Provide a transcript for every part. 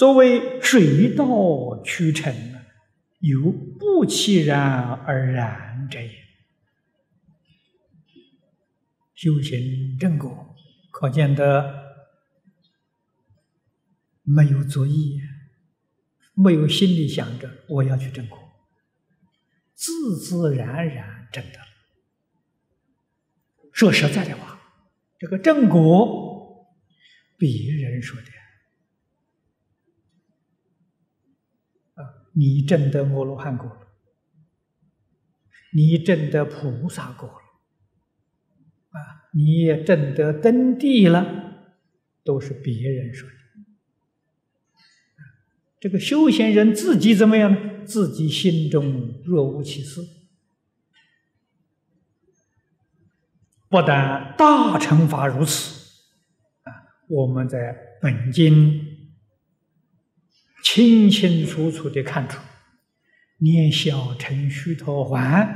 所谓水到渠成，有不其然而然者也。修行正果，可见得没有作意，没有心里想着我要去正果，自自然然正的。说实在的话，这个正果，别人说的你证得阿罗汉果了，你证得菩萨果了。啊，你也证得登地了，都是别人说的。这个修行人自己怎么样呢？自己心中若无其事。不但大乘法如此，啊，我们在本经清清楚楚的看出，连小乘须陀洹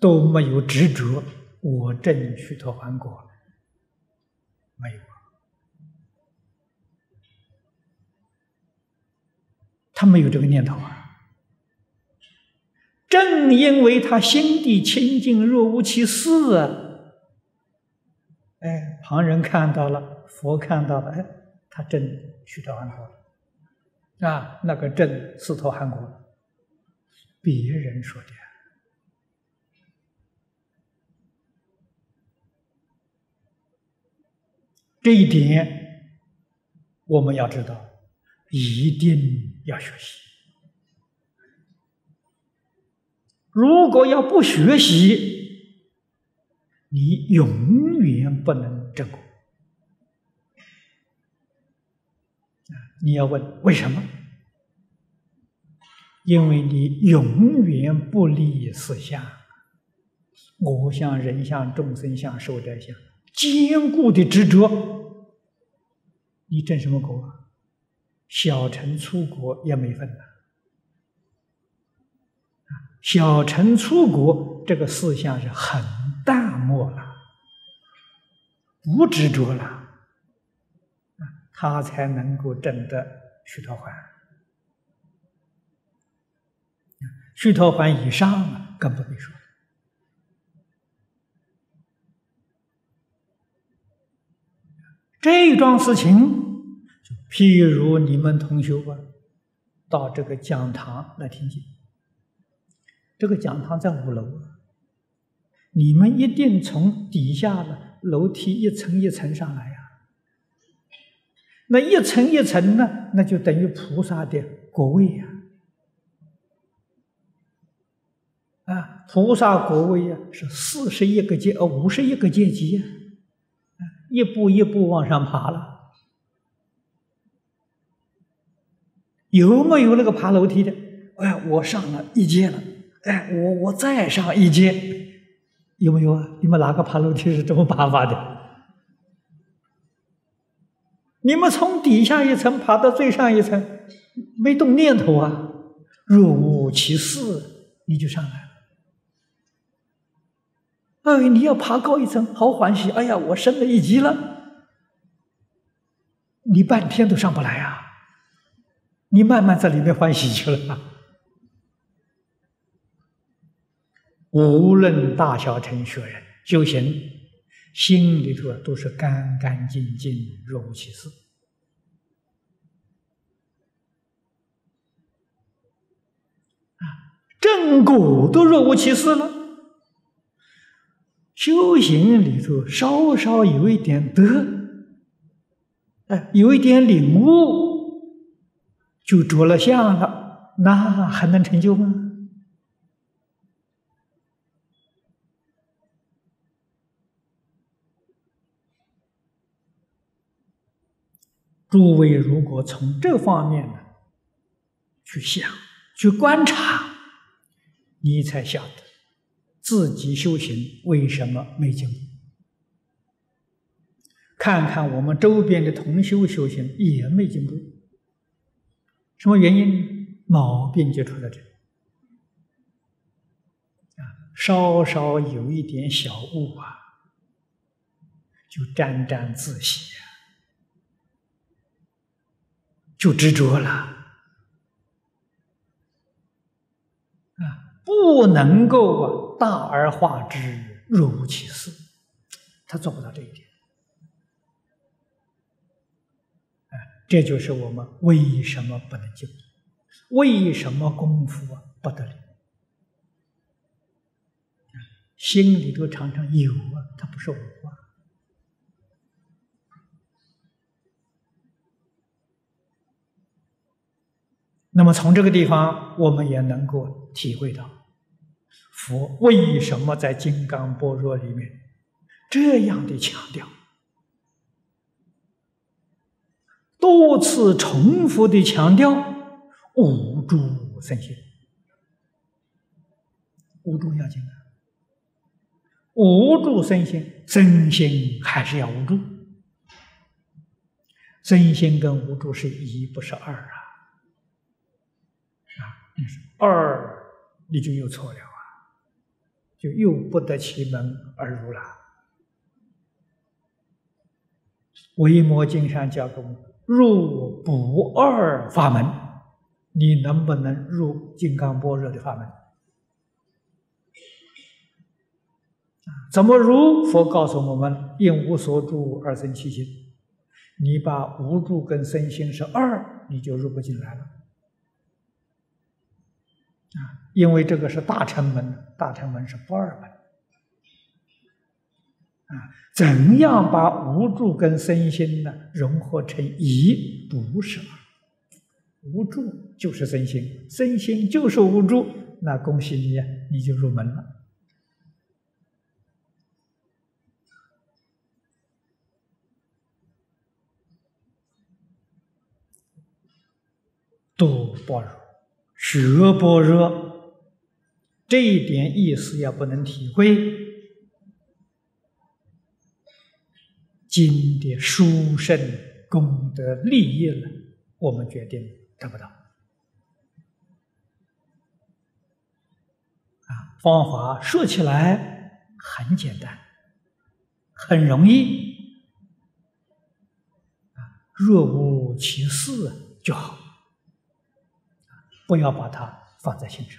都没有执着。我证须陀洹果没有，他没有这个念头啊。正因为他心地清净，若无其事啊，哎，旁人看到了，佛看到了，哎，他证须陀洹果了，啊，那个证斯陀含果，别人说的。这一点我们要知道，一定要学习。如果要不学习，你永远不能证果。你要问为什么？因为你永远不离四相，我相、人相、众生相、寿者相。坚固的执着，你证什么果？小乘出国也没分呐。小乘出国这个思想是很淡漠了，不执着了，他才能够证得须陀洹。须陀洹以上更不必说。这桩事情，譬如你们同学吧，到这个讲堂来听经。这个讲堂在五楼，你们一定从底下的楼梯一层一层上来。那一层一层呢，那就等于菩萨的果位呀。啊，菩萨果位呀，是四十一个阶，呃，五十一个阶级呀。一步一步往上爬了，有没有那个爬楼梯的？哎，我上了一阶了，哎，我我再上一阶，有没有啊？你们哪个爬楼梯是这么爬法的？你们从底下一层爬到最上一层，没动念头啊？若无其事，你就上来了。哎，你要爬高一层，好欢喜！哎呀，我升了一级了。你半天都上不来啊！你慢慢在里面欢喜去了。无论大小乘学人修行，心里头都是干干净净，若无其事。啊，正果都若无其事了。修行里头稍稍有一点德，哎，有一点领悟，就着了相了，那还能成就吗？诸位，如果从这方面呢去想、去观察，你才晓得。自己修行为什么没进步？看看我们周边的同修修行也没进步，什么原因？毛病就出在这里啊！稍稍有一点小悟啊，就沾沾自喜啊，就执着了啊，不能够啊大而化之，若无其事，他做不到这一点。这就是我们为什么不能救，为什么功夫啊不得了？心里头常常有啊，它不是无啊。那么从这个地方，我们也能够体会到，佛为什么在《金刚般若》里面这样的强调。多次重复的强调无住身心，无住要紧啊！无住身心，身心还是要无助。身心跟无助是一，不是二啊！二你就又错了啊，就又不得其门而入了。维摩经上讲过。入不二法门，你能不能入金刚般若的法门？怎么入？佛告诉我们：应无所住而生其心。你把无住跟身心是二，你就入不进来了。啊，因为这个是大乘门，大乘门是不二门。啊，怎样把无助跟身心呢融合成一？不是无助就是身心，身心就是无助。那恭喜你，你就入门了。度般若，学般若，这一点意思也不能体会。经的殊胜功德利益了，我们决定得不到。啊，方法说起来很简单，很容易，啊，若无其事就好，不要把它放在心上。